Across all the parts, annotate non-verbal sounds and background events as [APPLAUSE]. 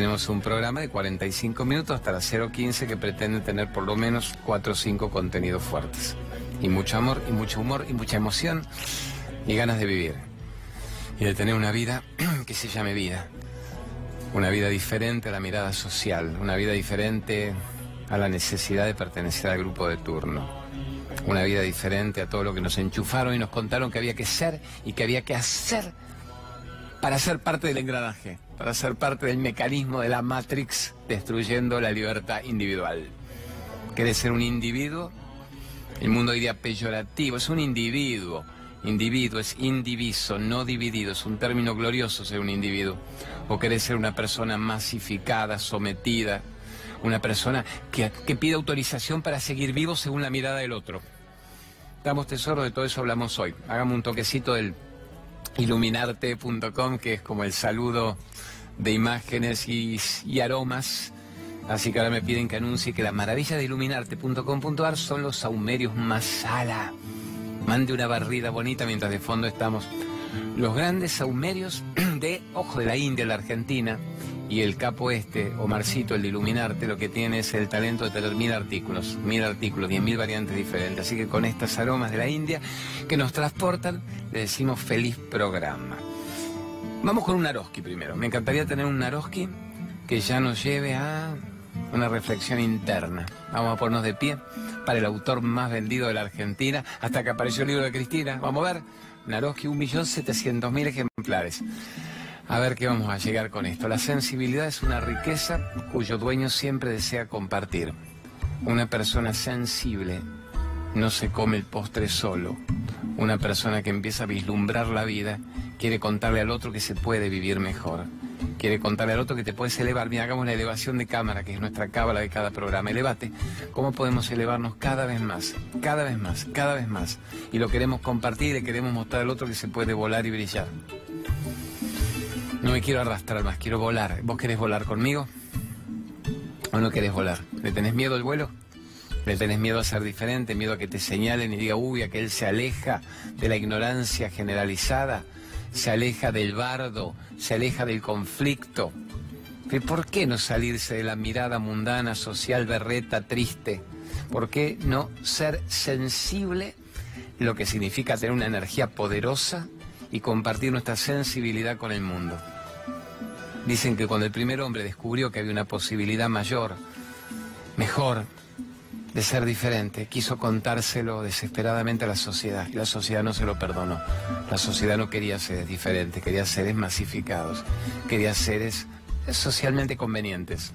tenemos un programa de 45 minutos hasta las 0.15 que pretende tener por lo menos 4 o 5 contenidos fuertes. Y mucho amor, y mucho humor, y mucha emoción, y ganas de vivir. Y de tener una vida [CLEARS THROAT] que se llame vida. Una vida diferente a la mirada social, una vida diferente a la necesidad de pertenecer al grupo de turno. Una vida diferente a todo lo que nos enchufaron y nos contaron que había que ser y que había que hacer para ser parte del engranaje, para ser parte del mecanismo de la Matrix destruyendo la libertad individual. ¿Querés ser un individuo? El mundo diría peyorativo, es un individuo. Individuo es indiviso, no dividido, es un término glorioso ser un individuo. O querés ser una persona masificada, sometida, una persona que, que pide autorización para seguir vivo según la mirada del otro. Damos tesoro, de todo eso hablamos hoy. Hagamos un toquecito del iluminarte.com, que es como el saludo de imágenes y, aromas. Así que ahora me piden que anuncie que la maravilla de iluminarte.com.ar son los saumerios masala. Mande una barrida bonita mientras de fondo estamos los grandes saumerios [CLEARS THROAT] de Ojo de la India, la Argentina, y el capo este, Omarcito, el de Iluminarte, lo que tiene es el talento de tener mil artículos, mil artículos, diez mil variantes diferentes. Así que con estas aromas de la India que nos transportan, le decimos feliz programa. Vamos con un Naroski primero. Me encantaría tener un Naroski que ya nos lleve a una reflexión interna. Vamos a ponernos de pie para el autor más vendido de la Argentina, hasta que apareció el libro de Cristina. Vamos a ver, Naroski, mil ejemplares. A ver qué vamos a llegar con esto. La sensibilidad es una riqueza cuyo dueño siempre desea compartir. Una persona sensible no se come el postre solo. Una persona que empieza a vislumbrar la vida quiere contarle al otro que se puede vivir mejor. Quiere contarle al otro que te puedes elevar. Mira, hagamos la elevación de cámara, que es nuestra cábala de cada programa. Elevate. ¿Cómo podemos elevarnos cada vez más? Cada vez más, cada vez más. Y lo queremos compartir y queremos mostrar al otro que se puede volar y brillar. No me quiero arrastrar más, quiero volar. ¿Vos querés volar conmigo? ¿O no querés volar? ¿Le tenés miedo al vuelo? ¿Le tenés miedo a ser diferente? ¿Miedo a que te señalen y diga, uy, a que él se aleja de la ignorancia generalizada? ¿Se aleja del bardo? ¿Se aleja del conflicto? ¿Por qué no salirse de la mirada mundana, social, berreta, triste? ¿Por qué no ser sensible, lo que significa tener una energía poderosa y compartir nuestra sensibilidad con el mundo. Dicen que cuando el primer hombre descubrió que había una posibilidad mayor, mejor, de ser diferente, quiso contárselo desesperadamente a la sociedad y la sociedad no se lo perdonó. La sociedad no quería seres diferentes, quería seres masificados, quería seres socialmente convenientes.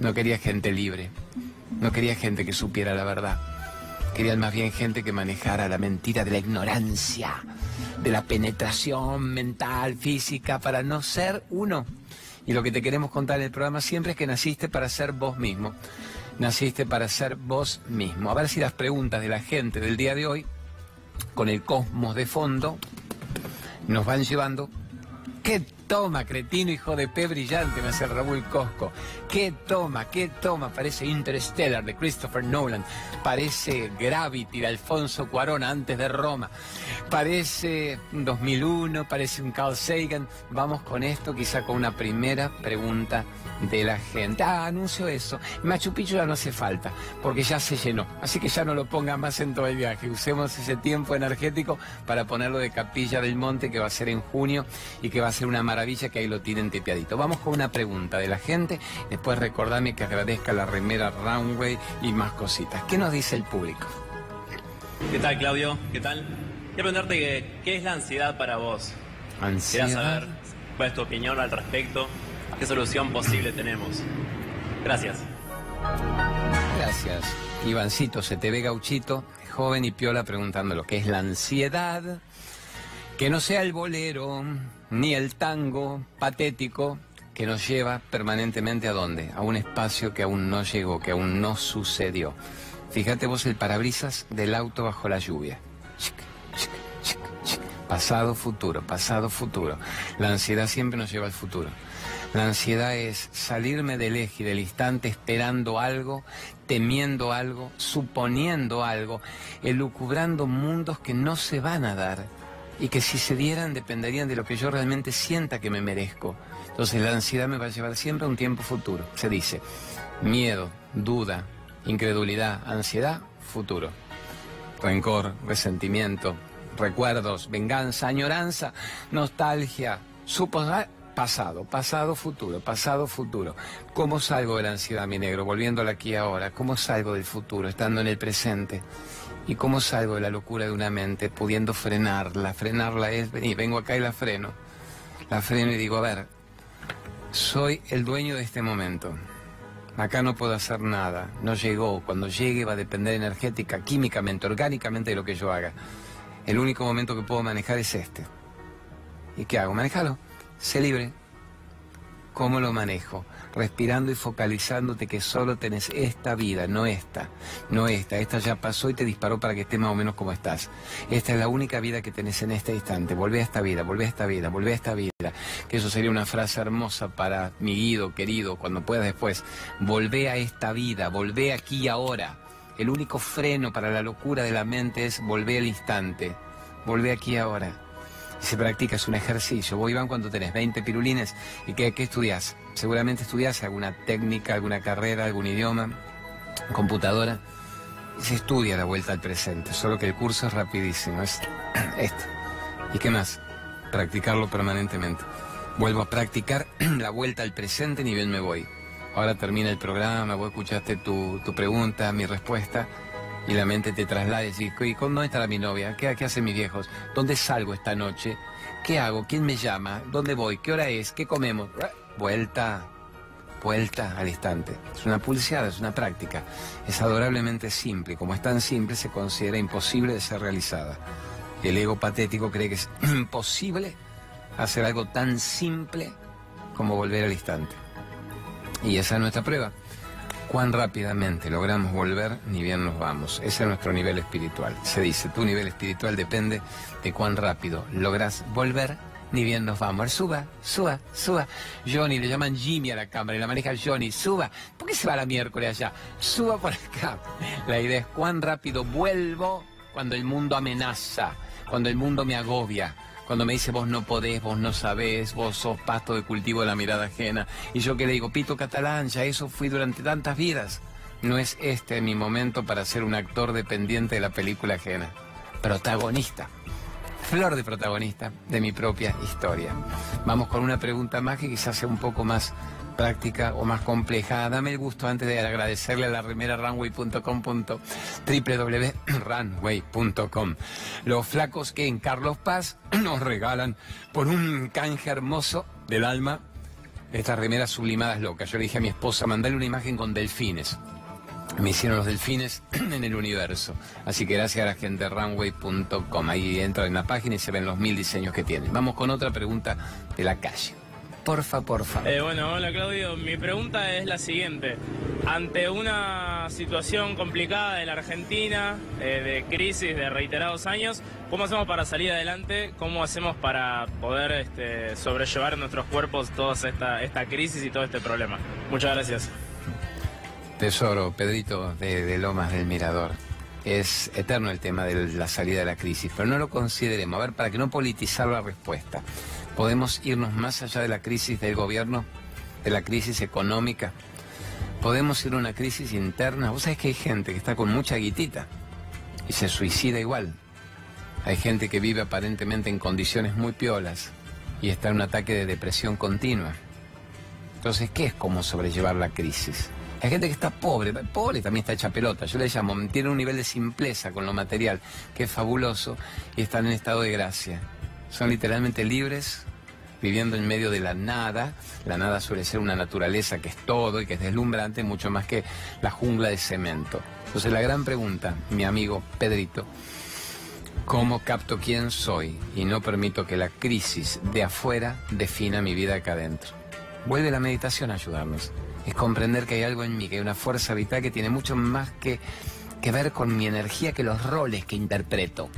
No quería gente libre, no quería gente que supiera la verdad. Querían más bien gente que manejara la mentira de la ignorancia, de la penetración mental, física, para no ser uno. Y lo que te queremos contar en el programa siempre es que naciste para ser vos mismo. Naciste para ser vos mismo. A ver si las preguntas de la gente del día de hoy, con el cosmos de fondo, nos van llevando. ¿Qué toma, cretino, hijo de P brillante? Me hace Raúl Cosco. ¿Qué toma? ¿Qué toma? Parece Interstellar de Christopher Nolan. Parece Gravity de Alfonso Cuarón antes de Roma. Parece 2001, parece un Carl Sagan. Vamos con esto, quizá con una primera pregunta de la gente. Ah, anuncio eso. Machu Picchu ya no hace falta, porque ya se llenó. Así que ya no lo ponga más en todo el viaje. Usemos ese tiempo energético para ponerlo de Capilla del Monte, que va a ser en junio y que va a ser una maravilla que ahí lo tienen tepeadito. Vamos con una pregunta de la gente. Después recordame que agradezca la remera Runway y más cositas. ¿Qué nos dice el público? ¿Qué tal, Claudio? ¿Qué tal? Quiero preguntarte qué, es la ansiedad para vos. Ansiedad. Quería saber cuál es tu opinión al respecto. ¿Qué solución posible tenemos? Gracias. Gracias. Ivancito, se te ve gauchito, joven y piola preguntando lo que es la ansiedad. Que no sea el bolero, ni el tango patético que nos lleva permanentemente a dónde? A un espacio que aún no llegó, que aún no sucedió. Fíjate vos el parabrisas del auto bajo la lluvia. Pasado, futuro, pasado, futuro. La ansiedad siempre nos lleva al futuro. La ansiedad es salirme del eje del instante esperando algo, temiendo algo, suponiendo algo, elucubrando mundos que no se van a dar y que si se dieran dependerían de lo que yo realmente sienta que me merezco. Entonces la ansiedad me va a llevar siempre a un tiempo futuro. Se dice, miedo, duda, incredulidad, ansiedad, futuro. Rencor, resentimiento, recuerdos, venganza, añoranza, nostalgia, suponer pasado, pasado, futuro, pasado, futuro. ¿Cómo salgo de la ansiedad, mi negro? Volviéndola aquí ahora. ¿Cómo salgo del futuro, estando en el presente? ¿Y cómo salgo de la locura de una mente, pudiendo frenarla? Frenarla es, vení, vengo acá y la freno. La freno y digo, a ver, soy el dueño de este momento. Acá no puedo hacer nada. No llegó. Cuando llegue va a depender energética, químicamente, orgánicamente de lo que yo haga. El único momento que puedo manejar es este. ¿Y qué hago? Manejalo. Sé libre. ¿Cómo lo manejo? Respirando y focalizándote que solo tenés esta vida, no esta, no esta. Esta ya pasó y te disparó para que estés más o menos como estás. Esta es la única vida que tenés en este instante. Volvé a esta vida, volvé a esta vida, volvé a esta vida. Que eso sería una frase hermosa para mi guido, querido, cuando puedas después. Volvé a esta vida, volvé aquí ahora. El único freno para la locura de la mente es volver al instante. Volvé aquí ahora. Practica, es un ejercicio. Vos, Iván, cuando tenés 20 pirulines, ¿y qué, qué estudiás? Seguramente estudiás alguna técnica, alguna carrera, algún idioma, computadora. Se estudia la vuelta al presente, solo que el curso es rapidísimo, es [CLEARS THROAT] esto. ¿Y qué más? Practicarlo permanentemente. Vuelvo a practicar [CLEARS THROAT] la vuelta al presente ni bien me voy. Ahora termina el programa, vos escuchaste tu, tu pregunta, mi respuesta, y la mente te traslada y ¿y dónde estará mi novia? ¿Qué, ¿Qué hacen mis viejos? ¿Dónde salgo esta noche? ¿Qué hago? ¿Quién me llama? ¿Dónde voy? ¿Qué hora es? ¿Qué comemos? Vuelta, vuelta al instante. Es una pulseada, es una práctica. Es adorablemente simple. Como es tan simple, se considera imposible de ser realizada. El ego patético cree que es [CLEARS THROAT] imposible hacer algo tan simple como volver al instante. Y esa es nuestra prueba. Cuán rápidamente logramos volver, ni bien nos vamos. Ese es nuestro nivel espiritual. Se dice, tu nivel espiritual depende de cuán rápido logras volver, ni bien nos vamos. Suba, suba, suba. Johnny, le llaman Jimmy a la cámara y la maneja Johnny. Suba. ¿Por qué se va la miércoles allá? Suba por acá. La idea es cuán rápido vuelvo cuando el mundo amenaza, cuando el mundo me agobia cuando me dice vos no podés, vos no sabés, vos sos pasto de cultivo de la mirada ajena. Y yo que le digo, pito catalán, ya eso fui durante tantas vidas. No es este mi momento para ser un actor dependiente de la película ajena. Protagonista. Flor de protagonista de mi propia historia. Vamos con una pregunta más que quizás sea un poco más práctica o más compleja. Dame el gusto antes de agradecerle a la remera runway.com www.runway.com. Los flacos que en Carlos Paz [CLEARS THROAT] nos regalan por un canje hermoso del alma estas remeras sublimadas locas. Yo le dije a mi esposa, mandale una imagen con delfines. Me hicieron los delfines [CLEARS THROAT] en el universo. Así que gracias a la gente runway.com. Ahí entran en la página y se ven los mil diseños que tienen. Vamos con otra pregunta de la calle. Porfa, porfa. Eh, bueno, hola Claudio. Mi pregunta es la siguiente. Ante una situación complicada de la Argentina, eh, de crisis de reiterados años, ¿cómo hacemos para salir adelante? ¿Cómo hacemos para poder este, sobrellevar en nuestros cuerpos toda esta, esta crisis y todo este problema? Muchas gracias. Tesoro, Pedrito de, de Lomas del Mirador. Es eterno el tema de la salida de la crisis, pero no lo consideremos. A ver, para que no politizar la respuesta, ¿podemos irnos más allá de la crisis del gobierno, de la crisis económica? ¿Podemos ir a una crisis interna? Vos sabés que hay gente que está con mucha guitita y se suicida igual. Hay gente que vive aparentemente en condiciones muy piolas y está en un ataque de depresión continua. Entonces, ¿qué es cómo sobrellevar la crisis? Hay gente que está pobre, pobre también está hecha pelota, yo le llamo, tiene un nivel de simpleza con lo material, que es fabuloso, y están en estado de gracia. Son literalmente libres, viviendo en medio de la nada. La nada suele ser una naturaleza que es todo y que es deslumbrante, mucho más que la jungla de cemento. Entonces la gran pregunta, mi amigo Pedrito, ¿cómo capto quién soy y no permito que la crisis de afuera defina mi vida acá adentro? Vuelve la meditación a ayudarnos es comprender que hay algo en mí, que hay una fuerza vital que tiene mucho más que, que ver con mi energía que los roles que interpreto.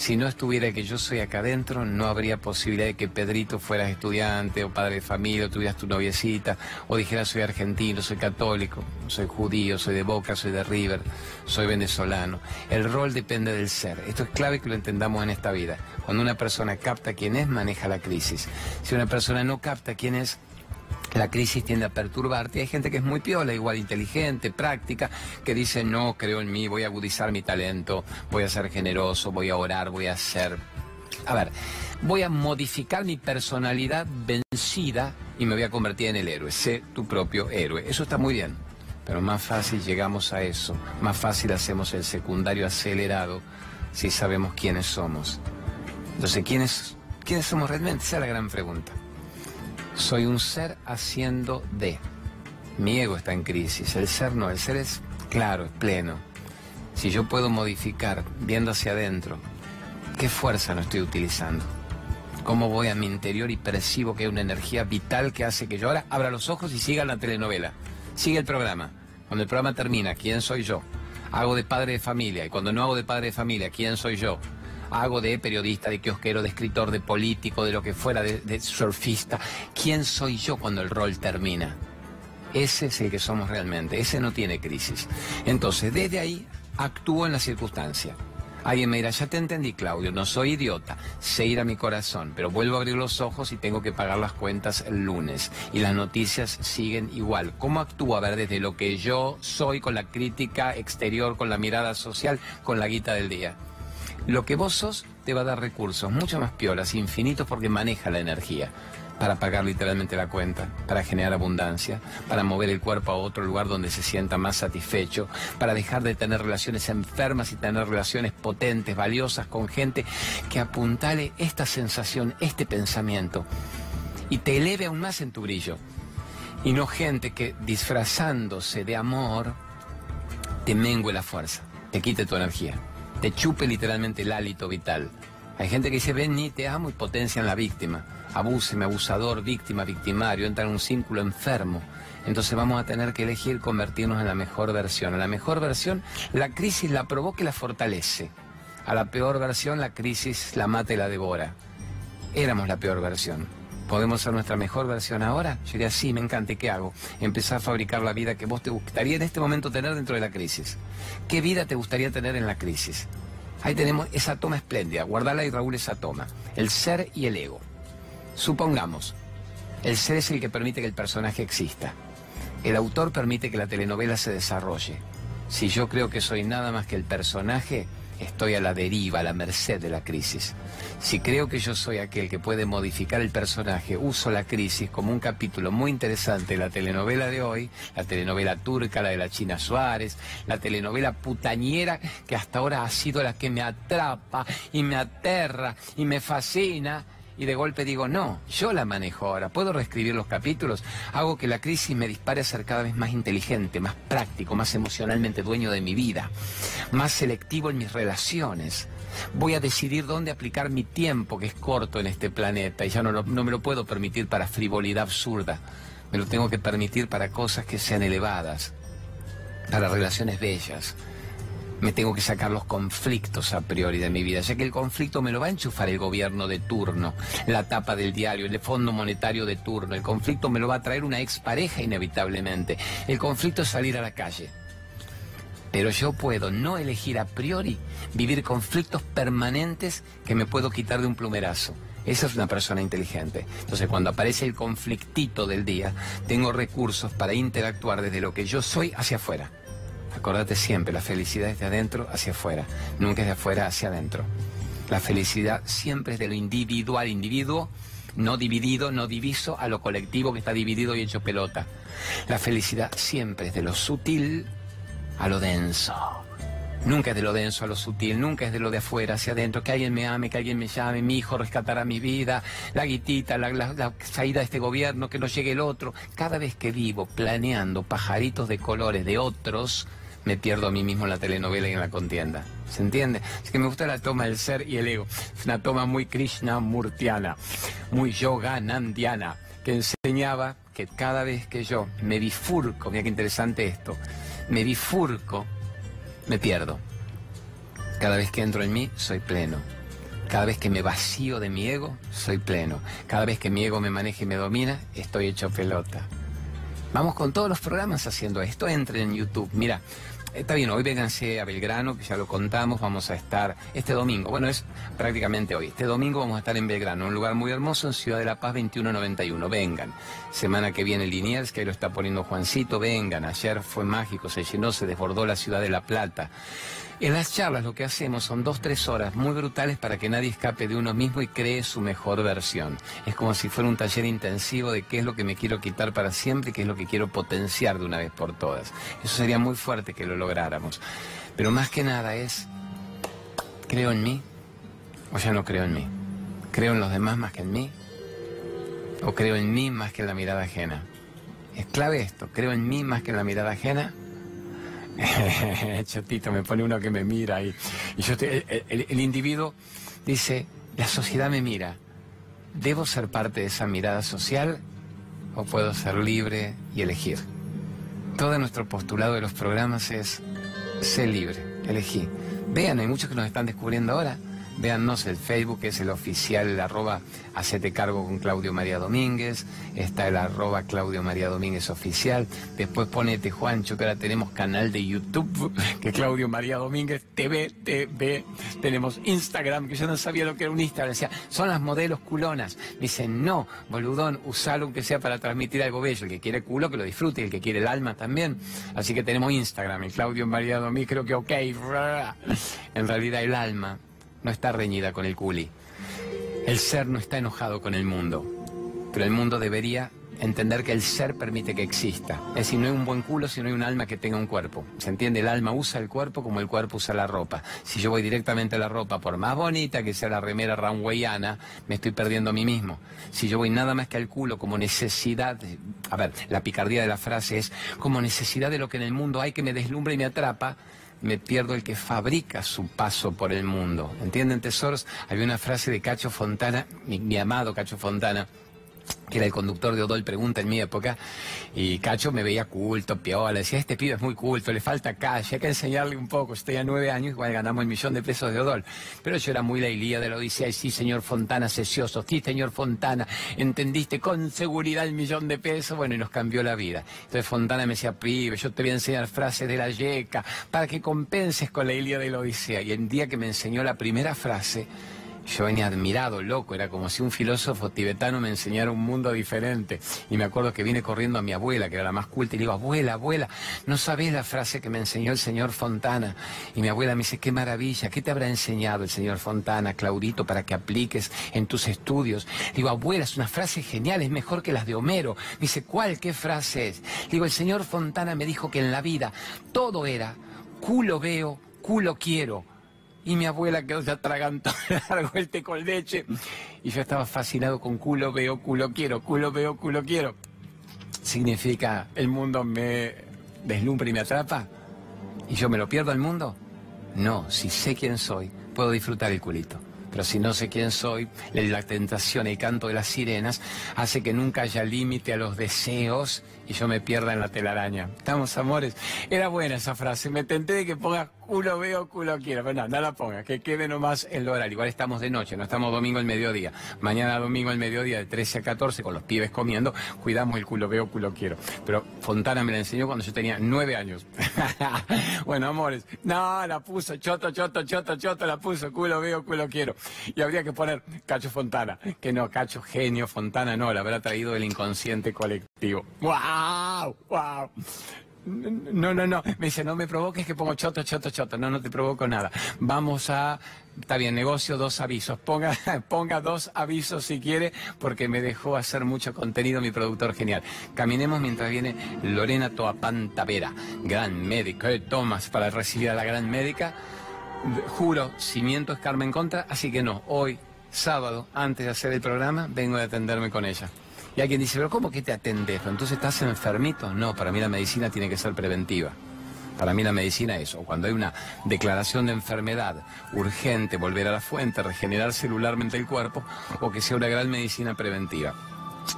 Si no estuviera que yo soy acá adentro, no habría posibilidad de que Pedrito fueras estudiante o padre de familia, o tuvieras tu noviecita, o dijeras soy argentino, soy católico, soy judío, soy de Boca, soy de River, soy venezolano. El rol depende del ser. Esto es clave que lo entendamos en esta vida. Cuando una persona capta quién es, maneja la crisis. Si una persona no capta quién es, la crisis tiende a perturbarte. Hay gente que es muy piola, igual inteligente, práctica, que dice, no creo en mí, voy a agudizar mi talento, voy a ser generoso, voy a orar, voy a ser... A ver, voy a modificar mi personalidad vencida y me voy a convertir en el héroe. Sé tu propio héroe. Eso está muy bien. Pero más fácil llegamos a eso, más fácil hacemos el secundario acelerado si sabemos quiénes somos. Entonces, ¿quiénes, ¿quiénes somos realmente? Esa es la gran pregunta. Soy un ser haciendo de. Mi ego está en crisis, el ser no, el ser es claro, es pleno. Si yo puedo modificar viendo hacia adentro, ¿qué fuerza no estoy utilizando? ¿Cómo voy a mi interior y percibo que hay una energía vital que hace que yo ahora abra los ojos y siga la telenovela? Sigue el programa. Cuando el programa termina, ¿quién soy yo? Hago de padre de familia y cuando no hago de padre de familia, ¿quién soy yo? Hago de periodista, de kiosquero, de escritor, de político, de lo que fuera, de, surfista. ¿Quién soy yo cuando el rol termina? Ese es el que somos realmente, ese no tiene crisis. Entonces, desde ahí actúo en la circunstancia. Alguien me dirá, ya te entendí, Claudio, no soy idiota, sé ir a mi corazón, pero vuelvo a abrir los ojos y tengo que pagar las cuentas el lunes. Y las noticias siguen igual. ¿Cómo actúo? A ver, desde lo que yo soy, con la crítica exterior, con la mirada social, con la guita del día. Lo que vos sos te va a dar recursos mucho más piolas, infinitos, porque maneja la energía para pagar literalmente la cuenta, para generar abundancia, para mover el cuerpo a otro lugar donde se sienta más satisfecho, para dejar de tener relaciones enfermas y tener relaciones potentes, valiosas con gente que apuntale esta sensación, este pensamiento y te eleve aún más en tu brillo. Y no gente que disfrazándose de amor te mengue la fuerza, te quite tu energía te chupe literalmente el hálito vital. Hay gente que dice, ven, ni te amo y potencian la víctima. Abúseme, abusador, víctima, victimario, entra en un círculo enfermo. Entonces vamos a tener que elegir convertirnos en la mejor versión. A la mejor versión, la crisis la provoca y la fortalece. A la peor versión, la crisis la mata y la devora. Éramos la peor versión. ¿Podemos ser nuestra mejor versión ahora? Yo diría, sí, me encanta. qué hago? Empezar a fabricar la vida que vos te gustaría en este momento tener dentro de la crisis. ¿Qué vida te gustaría tener en la crisis? Ahí tenemos esa toma espléndida. Guardala y Raúl esa toma. El ser y el ego. Supongamos, el ser es el que permite que el personaje exista. El autor permite que la telenovela se desarrolle. Si yo creo que soy nada más que el personaje, estoy a la deriva, a la merced de la crisis. Si creo que yo soy aquel que puede modificar el personaje, uso la crisis como un capítulo muy interesante de la telenovela de hoy, la telenovela turca, la de la China Suárez, la telenovela putañera que hasta ahora ha sido la que me atrapa y me aterra y me fascina y de golpe digo, no, yo la manejo ahora, puedo reescribir los capítulos, hago que la crisis me dispare a ser cada vez más inteligente, más práctico, más emocionalmente dueño de mi vida, más selectivo en mis relaciones. Voy a decidir dónde aplicar mi tiempo, que es corto en este planeta, y ya no, no me lo puedo permitir para frivolidad absurda, me lo tengo que permitir para cosas que sean elevadas, para relaciones bellas, me tengo que sacar los conflictos a priori de mi vida, ya que el conflicto me lo va a enchufar el gobierno de turno, la tapa del diario, el fondo monetario de turno, el conflicto me lo va a traer una expareja inevitablemente, el conflicto es salir a la calle. Pero yo puedo no elegir a priori vivir conflictos permanentes que me puedo quitar de un plumerazo. Esa es una persona inteligente. Entonces, cuando aparece el conflictito del día, tengo recursos para interactuar desde lo que yo soy hacia afuera. Acordate siempre, la felicidad es de adentro hacia afuera, nunca es de afuera hacia adentro. La felicidad siempre es de lo individual, individuo, no dividido, no diviso, a lo colectivo que está dividido y hecho pelota. La felicidad siempre es de lo sutil a lo denso. Nunca es de lo denso a lo sutil, nunca es de lo de afuera hacia adentro, que alguien me ame, que alguien me llame, mi hijo rescatará mi vida, la guitita, la, la, salida de este gobierno, que no llegue el otro. Cada vez que vivo planeando pajaritos de colores de otros, me pierdo a mí mismo en la telenovela y en la contienda. ¿Se entiende? Es que me gusta la toma del ser y el ego. Es una toma muy Krishna Murtiana, muy Yoganandiana, que enseñaba que cada vez que yo me bifurco, mira qué interesante esto, me bifurco, me pierdo. Cada vez que entro en mí, soy pleno. Cada vez que me vacío de mi ego, soy pleno. Cada vez que mi ego me maneja y me domina, estoy hecho pelota. Vamos con todos los programas haciendo esto. Entren en YouTube. Mira, Está bien, hoy vénganse a Belgrano, que ya lo contamos, vamos a estar este domingo, bueno, es prácticamente hoy, este domingo vamos a estar en Belgrano, un lugar muy hermoso en Ciudad de la Paz 2191, vengan. Semana que viene Liniers, que ahí lo está poniendo Juancito, vengan, ayer fue mágico, se llenó, se desbordó la Ciudad de La Plata. En las charlas lo que hacemos son dos, tres horas muy brutales para que nadie escape de uno mismo y cree su mejor versión. Es como si fuera un taller intensivo de qué es lo que me quiero quitar para siempre y qué es lo que quiero potenciar de una vez por todas. Eso sería muy fuerte que lo lográramos. Pero más que nada es, ¿creo en mí o ya no creo en mí? ¿Creo en los demás más que en mí? ¿O creo en mí más que en la mirada ajena? Es clave esto, creo en mí más que en la mirada ajena [LAUGHS] Chotito, me pone uno que me mira y, yo el, individuo dice, la sociedad me mira, ¿debo ser parte de esa mirada social o puedo ser libre y elegir? Todo nuestro postulado de los programas es, sé libre, elegí. Vean, hay muchos que nos están descubriendo ahora Véannos el Facebook, que es el oficial, el arroba Hacete Cargo con Claudio María Domínguez. Está el arroba Claudio María Domínguez oficial. Después ponete Juancho, que ahora tenemos canal de YouTube, [LAUGHS] que Claudio María Domínguez TV, TV. Tenemos Instagram, que yo no sabía lo que era un Instagram. Decía, son las modelos culonas. Dicen, no, boludón, usalo aunque sea para transmitir algo bello. El que quiere culo, que lo disfrute. El que quiere el alma también. Así que tenemos Instagram, el Claudio María Domínguez, creo que ok. En realidad el alma no está reñida con el culi. El ser no está enojado con el mundo, pero el mundo debería entender que el ser permite que exista. Es decir, no hay un buen culo si no hay un alma que tenga un cuerpo. ¿Se entiende? El alma usa el cuerpo como el cuerpo usa la ropa. Si yo voy directamente a la ropa, por más bonita que sea la remera runwayana, me estoy perdiendo a mí mismo. Si yo voy nada más que al culo como necesidad, a ver, la picardía de la frase es como necesidad de lo que en el mundo hay que me deslumbra y me atrapa, me pierdo el que fabrica su paso por el mundo. ¿Entienden, tesoros? Había una frase de Cacho Fontana, mi, amado Cacho Fontana, que era el conductor de Odol Pregunta en mi época, y Cacho me veía culto, piola, decía, este pibe es muy culto, le falta calle, hay que enseñarle un poco, estoy a nueve años, igual ganamos el millón de pesos de Odol. Pero yo era muy la Ilía de la Odisea, y sí, señor Fontana, secioso, sí, señor Fontana, entendiste con seguridad el millón de pesos, bueno, y nos cambió la vida. Entonces Fontana me decía, pibe, yo te voy a enseñar frases de la yeca, para que compenses con la Ilía de la Odisea. Y el día que me enseñó la primera frase, yo venía admirado, loco, era como si un filósofo tibetano me enseñara un mundo diferente. Y me acuerdo que vine corriendo a mi abuela, que era la más culta, y le digo, abuela, abuela, no sabés la frase que me enseñó el señor Fontana. Y mi abuela me dice, qué maravilla, ¿qué te habrá enseñado el señor Fontana, Claudito, para que apliques en tus estudios? digo, abuela, es una frase genial, es mejor que las de Homero. Me dice, ¿cuál, qué frase es? digo, el señor Fontana me dijo que en la vida todo era culo veo, culo quiero y mi abuela quedó ya atragantada, largo [LAUGHS] el té con leche. Y yo estaba fascinado con culo veo, culo quiero, culo veo, culo quiero. ¿Significa el mundo me deslumbra y me atrapa? ¿Y yo me lo pierdo al mundo? No, si sé quién soy, puedo disfrutar el culito. Pero si no sé quién soy, la tentación el canto de las sirenas hace que nunca haya límite a los deseos y yo me pierda en la telaraña. Estamos, amores. Era buena esa frase. Me tenté de que ponga culo veo, culo quiero. Pero no, la ponga, que quede nomás en lo horario. Igual estamos de noche, no estamos domingo al mediodía. Mañana domingo al mediodía de 13 a 14 con los pibes comiendo, cuidamos el culo veo, culo quiero. Pero Fontana me la enseñó cuando yo tenía nueve años. [LAUGHS] bueno, amores. No, la puso, choto, choto, choto, choto, la puso, culo veo, culo quiero. Y habría que poner Cacho Fontana. Que no, Cacho genio, Fontana no, la habrá traído el inconsciente colectivo. ¡Wow! ¡Wow! No, no, no. Me dice, no me provoques que pongo choto, choto, choto. No, no te provoco nada. Vamos a. Está bien, negocio dos avisos. Ponga, [LAUGHS] ponga dos avisos si quiere, porque me dejó hacer mucho contenido mi productor genial. Caminemos mientras viene Lorena Toapán Tavera, gran médica. ¿eh? Tomas para recibir a la gran médica. Juro, cimiento es Carmen Contra, así que no, hoy, sábado, antes de hacer el programa, vengo a atenderme con ella. Y alguien dice, pero ¿cómo que te atendes? Entonces estás enfermito. No, para mí la medicina tiene que ser preventiva. Para mí la medicina es, o cuando hay una declaración de enfermedad urgente, volver a la fuente, regenerar celularmente el cuerpo, o que sea una gran medicina preventiva.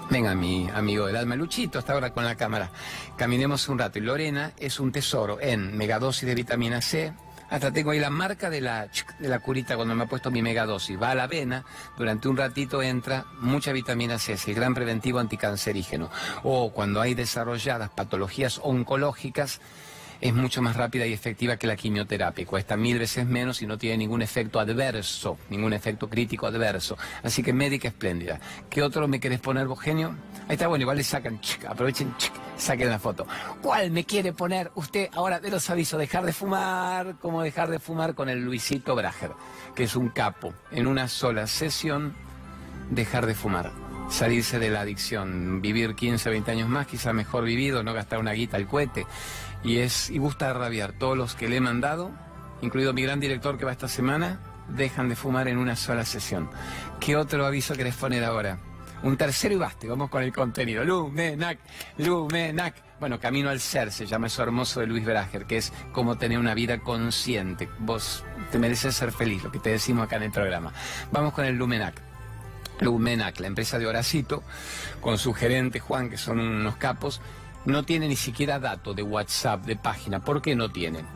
Venga, mi amigo del alma, Luchito, hasta ahora con la cámara. Caminemos un rato. Y Lorena es un tesoro en megadosis de vitamina C, Hasta tengo ahí la marca de la, de la curita cuando me ha puesto mi megadosis. Va a la vena, durante un ratito entra mucha vitamina C, es el gran preventivo anticancerígeno. O cuando hay desarrolladas patologías oncológicas, es mucho más rápida y efectiva que la quimioterapia. Cuesta mil veces menos y no tiene ningún efecto adverso, ningún efecto crítico adverso. Así que médica espléndida. ¿Qué otro me querés poner vos, genio? Ahí está, bueno, igual le sacan, aprovechen, saquen la foto. ¿Cuál me quiere poner usted ahora de los avisos? Dejar de fumar, ¿cómo dejar de fumar con el Luisito Brager, que es un capo. En una sola sesión, dejar de fumar salirse de la adicción, vivir 15, 20 años más, quizá mejor vivido, no gastar una guita al cohete. Y es y gusta rabiar. Todos los que le he mandado, incluido mi gran director que va esta semana, dejan de fumar en una sola sesión. ¿Qué otro aviso querés poner ahora? Un tercero y baste, vamos con el contenido. Lumenac, Lumenac. Bueno, Camino al Ser se llama eso hermoso de Luis Berager, que es como tener una vida consciente. Vos te mereces ser feliz, lo que te decimos acá en el programa. Vamos con el Lumenac. Lumenac, la empresa de Horacito, con su gerente Juan, que son unos capos, no tiene ni siquiera datos de WhatsApp, de página. ¿Por qué no tienen?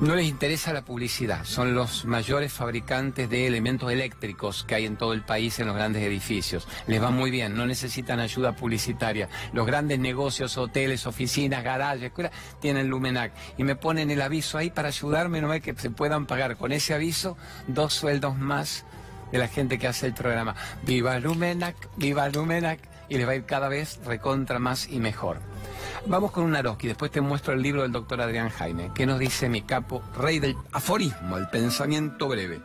No les interesa la publicidad, son los mayores fabricantes de elementos eléctricos que hay en todo el país en los grandes edificios. Les va muy bien, no necesitan ayuda publicitaria. Los grandes negocios, hoteles, oficinas, garajes, escuelas, tienen Lumenac. Y me ponen el aviso ahí para ayudarme, no es que se puedan pagar con ese aviso dos sueldos más de la gente que hace el programa. Viva Lumenac, viva Lumenac, y les va a ir cada vez recontra más y mejor. Vamos con un Naroski, después te muestro el libro del doctor Adrián Jaime, que nos dice mi capo, rey del aforismo, el pensamiento breve.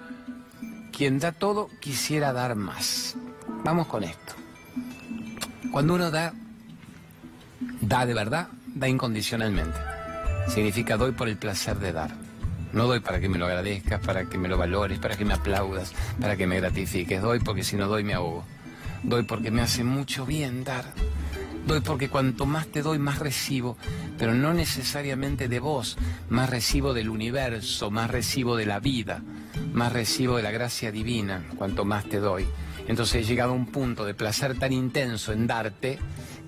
Quien da todo quisiera dar más. Vamos con esto. Cuando uno da, da de verdad, da incondicionalmente. Significa doy por el placer de dar. No doy para que me lo agradezcas, para que me lo valores, para que me aplaudas, para que me gratifiques. Doy porque si no doy me ahogo. Doy porque me hace mucho bien dar. Doy porque cuanto más te doy, más recibo, pero no necesariamente de vos, más recibo del universo, más recibo de la vida, más recibo de la gracia divina, cuanto más te doy. Entonces he llegado a un punto de placer tan intenso en darte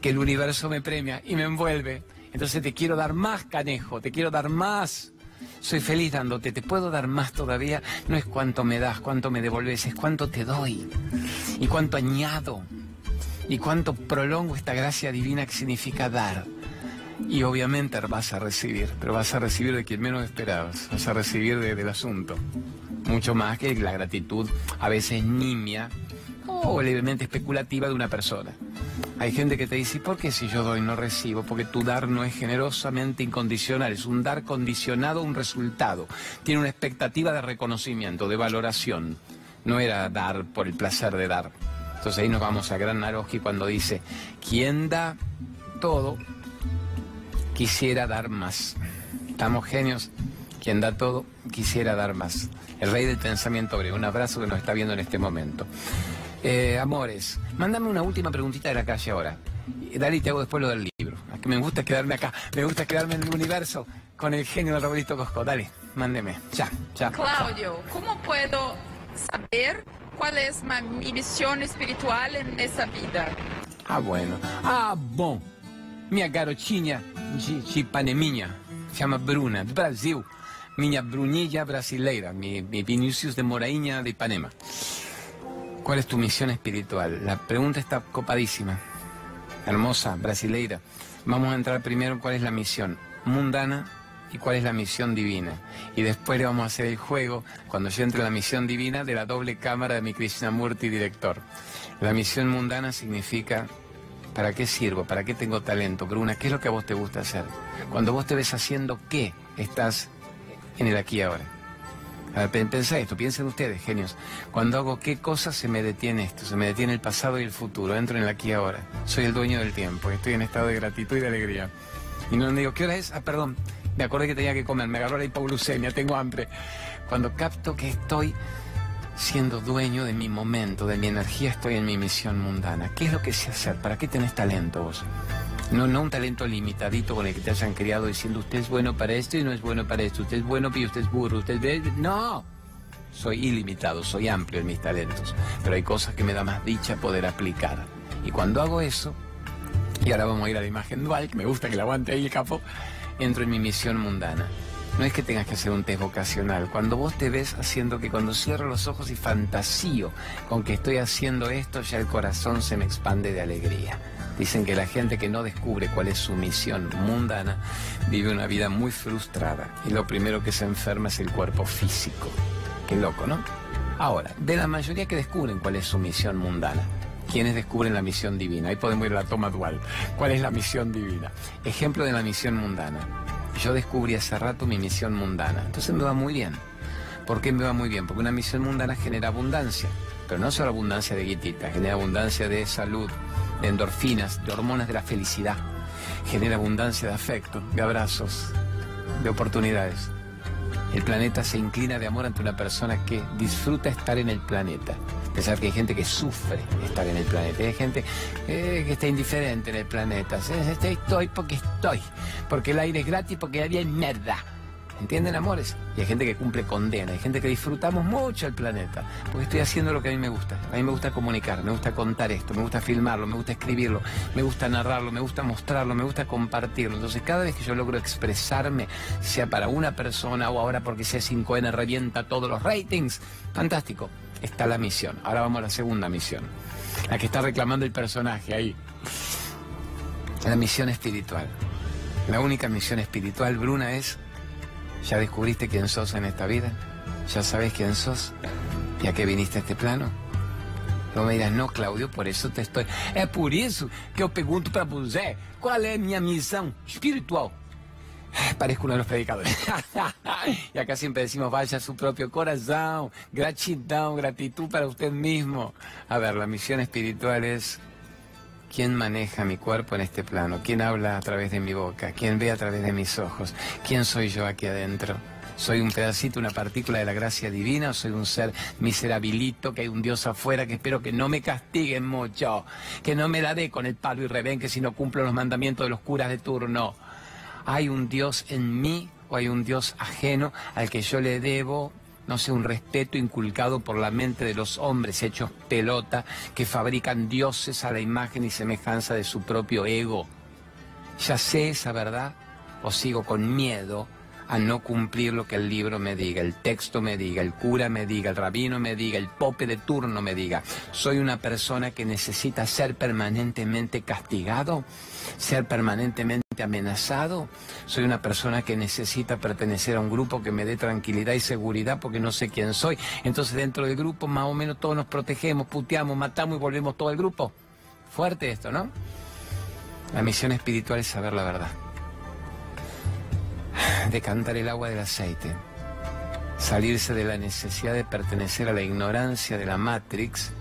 que el universo me premia y me envuelve. Entonces te quiero dar más, canejo, te quiero dar más. Soy feliz dándote, te puedo dar más todavía. No es cuánto me das, cuánto me devolves, es cuánto te doy y cuánto añado y cuánto prolongo esta gracia divina que significa dar. Y obviamente vas a recibir, pero vas a recibir de quien menos esperabas, vas a recibir del asunto. Mucho más que la gratitud a veces nimia o levemente especulativa de una persona. Hay gente que te dice, ¿por qué si yo doy no recibo? Porque tu dar no es generosamente incondicional, es un dar condicionado a un resultado. Tiene una expectativa de reconocimiento, de valoración. No era dar por el placer de dar. Entonces ahí nos vamos a Gran Naroski cuando dice, quien da todo, quisiera dar más. Estamos genios, quien da todo, quisiera dar más. El rey del pensamiento griego, un abrazo que nos está viendo en este momento. Eh, amores, mándame una última preguntita de la calle ahora. Dale te hago después lo del libro. que me gusta quedarme acá, me gusta quedarme en el universo con el genio de Roberto Cosco. Dale, mándeme. Ya, ya. Claudio, ¿cómo puedo saber cuál es mi misión espiritual en esa vida. Ah, bueno. Ah, bom. Minha garotinha de, de Ipanemiña, se llama Bruna, de Brasil. Minha Brunilla brasileira, mi, mi Vinicius de Moraíña de Ipanema. ¿Cuál es tu misión espiritual? La pregunta está copadísima. Hermosa, brasileira. Vamos a entrar primero en cuál es la misión mundana y cuál es la misión divina. Y después le vamos a hacer el juego, cuando yo entre en la misión divina, de la doble cámara de mi Krishnamurti director. La misión mundana significa, ¿para qué sirvo? ¿Para qué tengo talento? Bruna, ¿qué es lo que a vos te gusta hacer? Cuando vos te ves haciendo qué, estás en el aquí y ahora. A ver, pensá esto, piensen ustedes, genios. Cuando hago qué cosa se me detiene esto, se me detiene el pasado y el futuro, entro en el aquí y ahora. Soy el dueño del tiempo, estoy en estado de gratitud y de alegría. Y no digo, ¿qué hora es? Ah, perdón, me acordé que tenía que comer, me agarró la hipoglucemia, tengo hambre. Cuando capto que estoy siendo dueño de mi momento, de mi energía, estoy en mi misión mundana. ¿Qué es lo que sé hacer? ¿Para qué tenés talento vos? No, no un talento limitadito con el que te hayan criado diciendo usted es bueno para esto y no es bueno para esto, usted es bueno y usted es burro, usted es... No, soy ilimitado, soy amplio en mis talentos, pero hay cosas que me da más dicha poder aplicar. Y cuando hago eso, y ahora vamos a ir a la imagen dual, que me gusta que la aguante ahí el capo, entro en mi misión mundana. No es que tengas que hacer un test vocacional. Cuando vos te ves haciendo que cuando cierro los ojos y fantasío con que estoy haciendo esto, ya el corazón se me expande de alegría. Dicen que la gente que no descubre cuál es su misión mundana vive una vida muy frustrada y lo primero que se enferma es el cuerpo físico. Qué loco, ¿no? Ahora, de la mayoría que descubren cuál es su misión mundana, quienes descubren la misión divina. Ahí podemos ir a la toma dual. ¿Cuál es la misión divina? Ejemplo de la misión mundana. Yo descubrí hace rato mi misión mundana. Entonces me va muy bien. ¿Por qué me va muy bien? Porque una misión mundana genera abundancia. Pero no solo abundancia de guitita, genera abundancia de salud, de endorfinas, de hormonas de la felicidad. Genera abundancia de afecto, de abrazos, de oportunidades. El planeta se inclina de amor ante una persona que disfruta estar en el planeta. Pensar que hay gente que sufre estar en el planeta. Hay gente eh, que está indiferente en el planeta. Estoy porque estoy. Porque el aire es gratis, porque el aire es mierda. ¿Entienden, amores? Y hay gente que cumple condena, hay gente que disfrutamos mucho el planeta, porque estoy haciendo lo que a mí me gusta. A mí me gusta comunicar, me gusta contar esto, me gusta filmarlo, me gusta escribirlo, me gusta narrarlo, me gusta mostrarlo, me gusta compartirlo. Entonces, cada vez que yo logro expresarme, sea para una persona o ahora porque C5N revienta todos los ratings, fantástico, está la misión. Ahora vamos a la segunda misión, la que está reclamando el personaje ahí. La misión espiritual. La única misión espiritual, Bruna, es ¿Ya descubriste quién sos en esta vida? ¿Ya sabes quién sos? ¿Y a qué viniste a este plano? No me dirás, no, Claudio, por eso te estoy. Es por eso que yo pregunto para você cuál es mi misión espiritual. Parezco uno de los predicadores. [LAUGHS] y acá siempre decimos, vaya a su propio corazón, gratidão, gratitud para usted mismo. A ver, la misión espiritual es ¿Quién maneja mi cuerpo en este plano? ¿Quién habla a través de mi boca? ¿Quién ve a través de mis ojos? ¿Quién soy yo aquí adentro? ¿Soy un pedacito, una partícula de la gracia divina o soy un ser miserabilito que hay un Dios afuera que espero que no me castiguen mucho, que no me la dé con el palo y rebenque si no cumplo los mandamientos de los curas de turno? ¿Hay un Dios en mí o hay un Dios ajeno al que yo le debo no sé, un respeto inculcado por la mente de los hombres hechos pelota que fabrican dioses a la imagen y semejanza de su propio ego. ¿Ya sé esa verdad o sigo con miedo a no cumplir lo que el libro me diga, el texto me diga, el cura me diga, el rabino me diga, el pope de turno me diga. Soy una persona que necesita ser permanentemente castigado, ser permanentemente amenazado. Soy una persona que necesita pertenecer a un grupo que me dé tranquilidad y seguridad porque no sé quién soy. Entonces dentro del grupo más o menos todos nos protegemos, puteamos, matamos y volvemos todo el grupo. Fuerte esto, ¿no? La misión espiritual es saber la verdad [SIGHS] decantar el agua del aceite, salirse de la necesidad de pertenecer a la ignorancia de la Matrix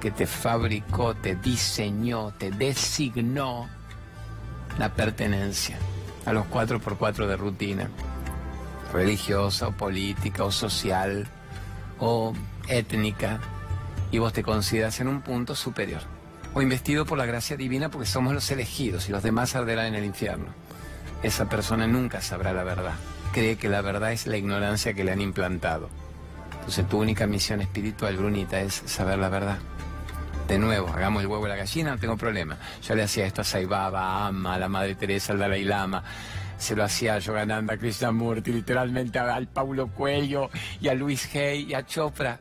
que te fabricó, te diseñó, te designó la pertenencia a los 4x4 de rutina, religiosa o política o social o étnica, y vos te consideras en un punto superior, o investido por la gracia divina porque somos los elegidos y los demás arderán en el infierno esa persona nunca sabrá la verdad. Cree que la verdad es la ignorancia que le han implantado. Entonces tu única misión espiritual, Brunita, es saber la verdad. De nuevo, hagamos el huevo y la gallina, no tengo problema. Yo le hacía esto a Saibaba, a Amma, a la Madre Teresa, al Dalai Lama. Se lo hacía a Yogananda, a Krishnamurti, literalmente al Paulo Cuello y a Luis Hay y a Chopra.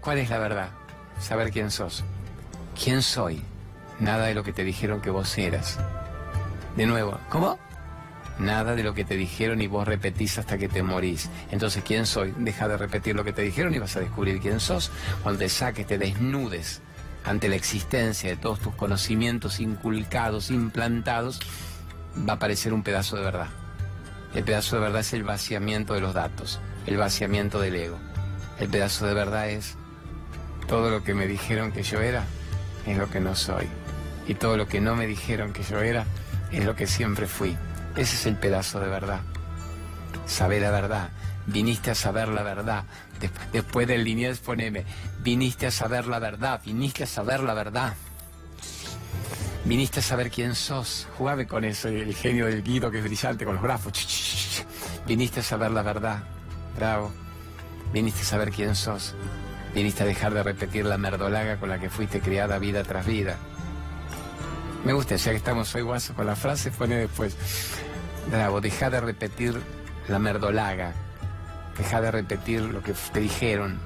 ¿Cuál es la verdad? Saber quién sos. ¿Quién soy? Nada de lo que te dijeron que vos eras. De nuevo, ¿cómo? Nada de lo que te dijeron y vos repetís hasta que te morís. Entonces, ¿quién soy? Deja de repetir lo que te dijeron y vas a descubrir quién sos. Cuando te saques, te desnudes ante la existencia de todos tus conocimientos inculcados, implantados, va a aparecer un pedazo de verdad. El pedazo de verdad es el vaciamiento de los datos, el vaciamiento del ego. El pedazo de verdad es todo lo que me dijeron que yo era, es lo que no soy. Y todo lo que no me dijeron que yo era, es lo que siempre fui. Ese es el pedazo de verdad. Saber la verdad. Viniste a saber la verdad. Después del Liniers poneme, viniste a saber la verdad, viniste a saber la verdad. Viniste a saber quién sos. Jugame con eso, el genio del Guido que es brillante con los grafos. Viniste a saber la verdad. Bravo. Viniste a saber quién sos. Viniste a dejar de repetir la merdolaga con la que fuiste criada vida tras vida. Me gusta, ya que estamos hoy guaso con la frase, pone después. Bravo, deja de repetir la merdolaga. Deja de repetir lo que te dijeron.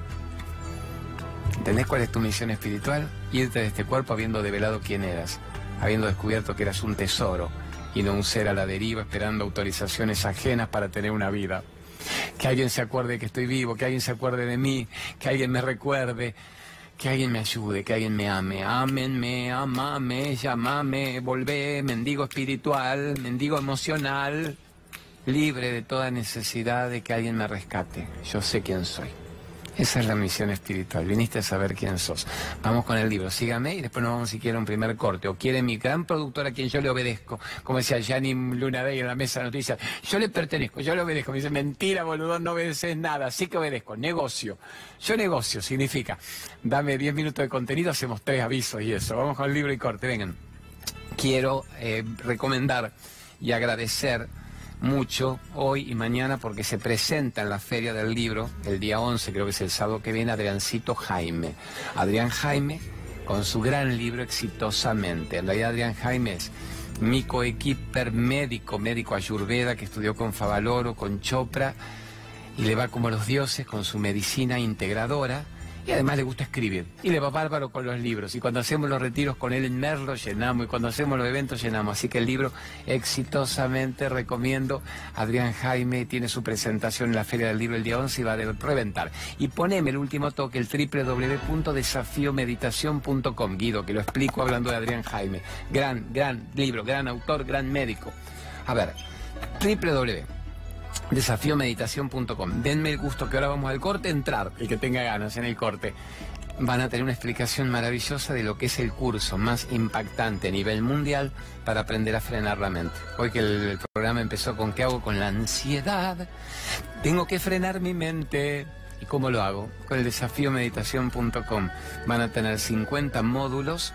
¿Entendés cuál es tu misión espiritual? Irte de este cuerpo habiendo develado quién eras, habiendo descubierto que eras un tesoro y no un ser a la deriva esperando autorizaciones ajenas para tener una vida. Que alguien se acuerde que estoy vivo, que alguien se acuerde de mí, que alguien me recuerde, que alguien me ayude, que alguien me ame. Ámenme, amame, llamame, volvé, mendigo espiritual, mendigo emocional, libre de toda necesidad de que alguien me rescate. Yo sé quién soy. Esa es la misión espiritual. Viniste a saber quién sos. Vamos con el libro. Sígame y después nos vamos si quiere un primer corte. O quiere mi gran productor a quien yo le obedezco. Como decía Gianni Luna Day en la mesa de noticias. Yo le pertenezco, yo le obedezco. Me dice, mentira, boludo, no obedeces nada. Sí que obedezco. Negocio. Yo negocio. Significa, dame 10 minutos de contenido, hacemos tres avisos y eso. Vamos con el libro y corte. Vengan. Quiero eh, recomendar y agradecer mucho hoy y mañana porque se presenta en la Feria del Libro, el día 11, creo que es el sábado que viene, Adriancito Jaime. Adrián Jaime con su gran libro Exitosamente. En realidad Adrián Jaime es mi coequiper médico, médico ayurveda que estudió con Favaloro, con Chopra y le va como los dioses con su medicina integradora y además le gusta escribir. Y le va bárbaro con los libros. Y cuando hacemos los retiros con él en Merlo llenamos. Y cuando hacemos los eventos llenamos. Así que el libro exitosamente recomiendo. Adrián Jaime tiene su presentación en la Feria del Libro el día 11 y va a reventar. Y poneme el último toque, el www.desafiomeditación.com. Guido, que lo explico hablando de Adrián Jaime. Gran, gran libro, gran autor, gran médico. A ver, www desafiomeditación.com. Denme el gusto que ahora vamos al corte, entrar, el que tenga ganas en el corte. Van a tener una explicación maravillosa de lo que es el curso más impactante a nivel mundial para aprender a frenar la mente. Hoy que el programa empezó con ¿qué hago con la ansiedad? Tengo que frenar mi mente. ¿Y cómo lo hago? Con el desafiomeditación.com. Van a tener 50 módulos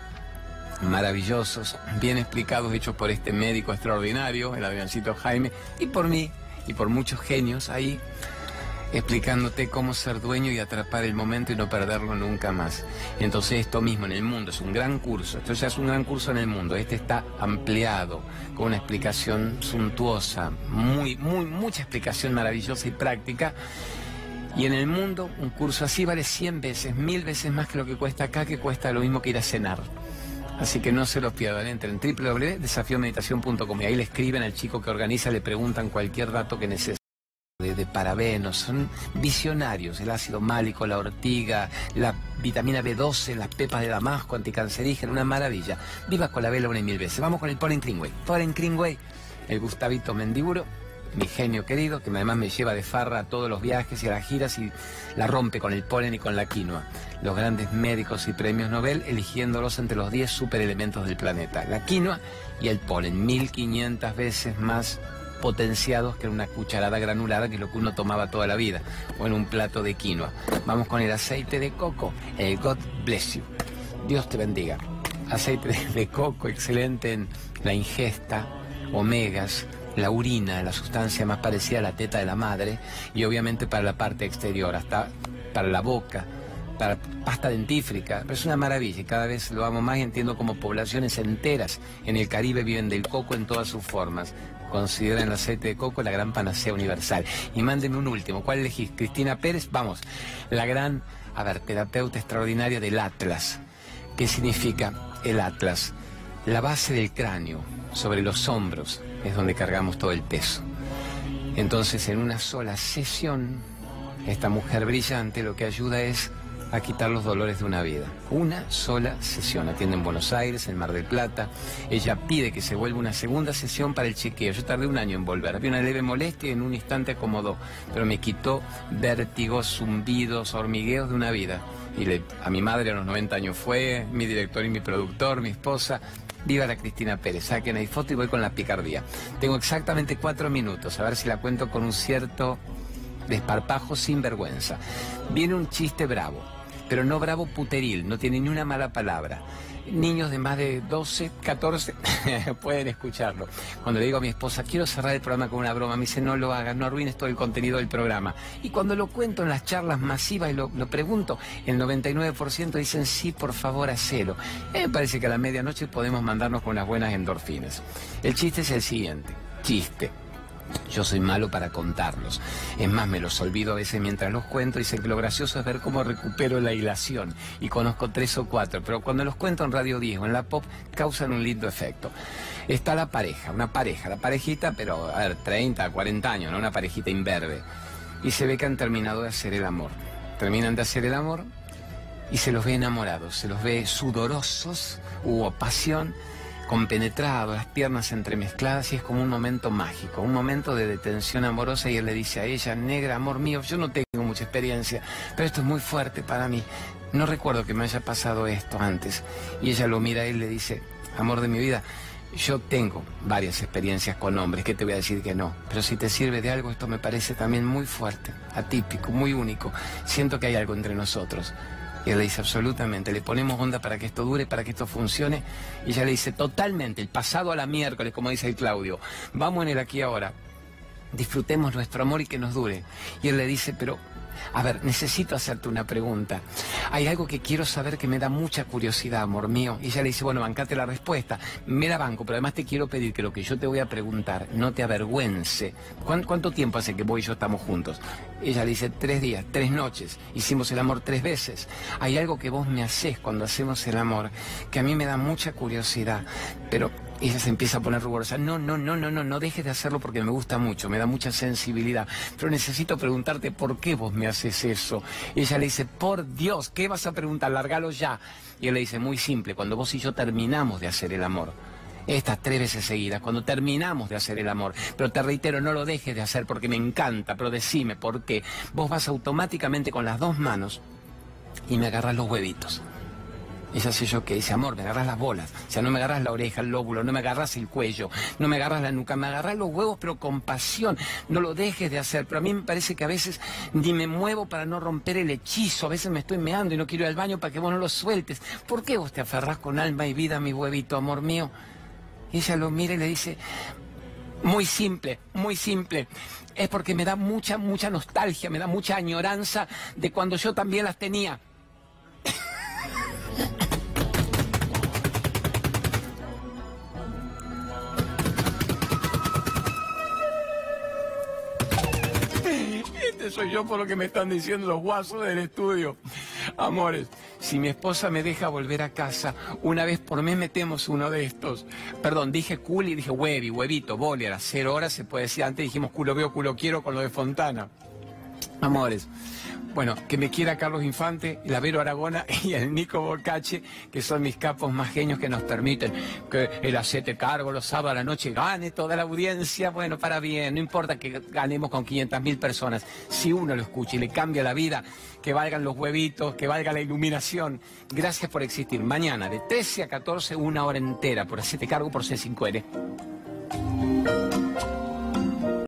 maravillosos, bien explicados, hechos por este médico extraordinario, el Adriancito Jaime, y por mí, y por muchos genios ahí explicándote cómo ser dueño y atrapar el momento y no perderlo nunca más. Entonces esto mismo en el mundo es un gran curso, esto ya es un gran curso en el mundo, este está ampliado con una explicación suntuosa, muy, muy, mucha explicación maravillosa y práctica. Y en el mundo un curso así vale 100 veces, mil veces más que lo que cuesta acá, que cuesta lo mismo que ir a cenar. Así que no se los pierdan, entren en www.desafiomeditación.com y ahí le escriben al chico que organiza, le preguntan cualquier dato que necesiten. De, de, parabenos, son visionarios, el ácido málico, la ortiga, la vitamina B12, las pepas de damasco, anticancerígeno, una maravilla. Viva con la vela una y mil veces. Vamos con el Polen Greenway. Polen Greenway, el Gustavito Mendiburo, mi genio querido, que además me lleva de farra a todos los viajes y a las giras y la rompe con el polen y con la quinoa. Los grandes médicos y premios Nobel eligiéndolos entre los 10 superelementos del planeta. La quinoa y el polen, 1500 veces más potenciados que en una cucharada granulada que es lo que uno tomaba toda la vida, o en un plato de quinoa. Vamos con el aceite de coco, el God bless you. Dios te bendiga. Aceite de coco, excelente en la ingesta, omegas, la urina, la sustancia más parecida a la teta de la madre, y obviamente para la parte exterior, hasta para la boca, para pasta dentífrica, pero es una maravilla y cada vez lo amo más y entiendo como poblaciones enteras en el Caribe viven del coco en todas sus formas. Consideran el aceite de coco la gran panacea universal. Y mándenme un último, ¿cuál elegís? Cristina Pérez, vamos, la gran, a ver, terapeuta extraordinaria del Atlas. ¿Qué significa el Atlas? La base del cráneo, sobre los hombros, es donde cargamos todo el peso. Entonces, en una sola sesión, esta mujer brillante lo que ayuda es a quitar los dolores de una vida. Una sola sesión. Atiende en Buenos Aires, en Mar del Plata. Ella pide que se vuelva una segunda sesión para el chequeo. Yo tardé un año en volver. Había una leve molestia y en un instante acomodó. Pero me quitó vértigos, zumbidos, hormigueos de una vida. Y a mi madre a los 90 años fue, mi director y mi productor, mi esposa. Viva la Cristina Pérez, saquen ahí foto y voy con la picardía. Tengo exactamente cuatro minutos, a ver si la cuento con un cierto desparpajo sin vergüenza. Viene un chiste bravo, pero no bravo puteril, no tiene ni una mala palabra. Niños de más de 12, 14 [LAUGHS] pueden escucharlo. Cuando le digo a mi esposa, quiero cerrar el programa con una broma, me dice, no lo hagas, no arruines todo el contenido del programa. Y cuando lo cuento en las charlas masivas y lo, pregunto, el 99% dicen, sí, por favor, hacelo. Me parece que a la medianoche podemos mandarnos con unas buenas endorfinas. El chiste es el siguiente, chiste. Yo soy malo para contarlos. Es más, me los olvido a veces mientras los cuento. Dicen que lo gracioso es ver cómo recupero la hilación. Y conozco tres o cuatro, pero cuando los cuento en Radio 10 o en la pop, causan un lindo efecto. Está la pareja, una pareja, la parejita, pero a ver, 30, 40 años, ¿no? Una parejita imberbe. Y se ve que han terminado de hacer el amor. Terminan de hacer el amor y se los ve enamorados, se los ve sudorosos, hubo pasión compenetrado, las piernas entremezcladas y es como un momento mágico, un momento de detención amorosa y él le dice a ella, negra, amor mío, yo no tengo mucha experiencia, pero esto es muy fuerte para mí. No recuerdo que me haya pasado esto antes. Y ella lo mira y le dice, amor de mi vida, yo tengo varias experiencias con hombres, que te voy a decir que no, pero si te sirve de algo, esto me parece también muy fuerte, atípico, muy único. Siento que hay algo entre nosotros. Y él le dice, absolutamente, le ponemos onda para que esto dure, para que esto funcione. Y ella le dice, totalmente, el pasado a la miércoles, como dice el Claudio, vamos en el aquí ahora, disfrutemos nuestro amor y que nos dure. Y él le dice, pero a ver, necesito hacerte una pregunta. Hay algo que quiero saber que me da mucha curiosidad, amor mío. Y ella le dice, bueno, bancate la respuesta. Me la banco, pero además te quiero pedir que lo que yo te voy a preguntar no te avergüence. ¿Cuánto, tiempo hace que vos y yo estamos juntos? Ella le dice, tres días, tres noches. Hicimos el amor tres veces. Hay algo que vos me haces cuando hacemos el amor que a mí me da mucha curiosidad. Pero ella se empieza a poner rigurosa. No, no, no, no, no, no dejes de hacerlo porque me gusta mucho, me da mucha sensibilidad. Pero necesito preguntarte por qué vos me haces eso. Y ella le dice, por Dios, ¿qué vas a preguntar? Lárgalo ya. Y él le dice, muy simple, cuando vos y yo terminamos de hacer el amor. Estas tres veces seguidas, cuando terminamos de hacer el amor. Pero te reitero, no lo dejes de hacer porque me encanta, pero decime por qué. Vos vas automáticamente con las dos manos y me agarras los huevitos. Ella sé yo que dice, amor, me agarras las bolas. O sea, no me agarras la oreja, el lóbulo, no me agarras el cuello, no me agarras la nuca, me agarras los huevos, pero con pasión. No lo dejes de hacer. Pero a mí me parece que a veces ni me muevo para no romper el hechizo. A veces me estoy meando y no quiero ir al baño para que vos no lo sueltes. ¿Por qué vos te aferrás con alma y vida a mi huevito, amor mío? Y ella lo mira y le dice, muy simple, muy simple. Es porque me da mucha, mucha nostalgia, me da mucha añoranza de cuando yo también las tenía. Soy yo por lo que me están diciendo los guasos del estudio. Amores, si mi esposa me deja volver a casa, una vez por mes metemos uno de estos. Perdón, dije y dije huevi, huevito, boli, a las cero horas se puede decir. Antes dijimos culo veo, culo quiero con lo de Fontana. Amores, bueno, que me quiera Carlos Infante, la Vero Aragona [LAUGHS] y el Nico Bocache, que son mis capos más genios que nos permiten que el acete cargo los sábados a la noche gane toda la audiencia. Bueno, para bien, no importa que ganemos con 500 mil personas. Si uno lo escucha y le cambia la vida, que valgan los huevitos, que valga la iluminación. Gracias por existir. Mañana, de 13 a 14, una hora entera por hacerte cargo por C5N.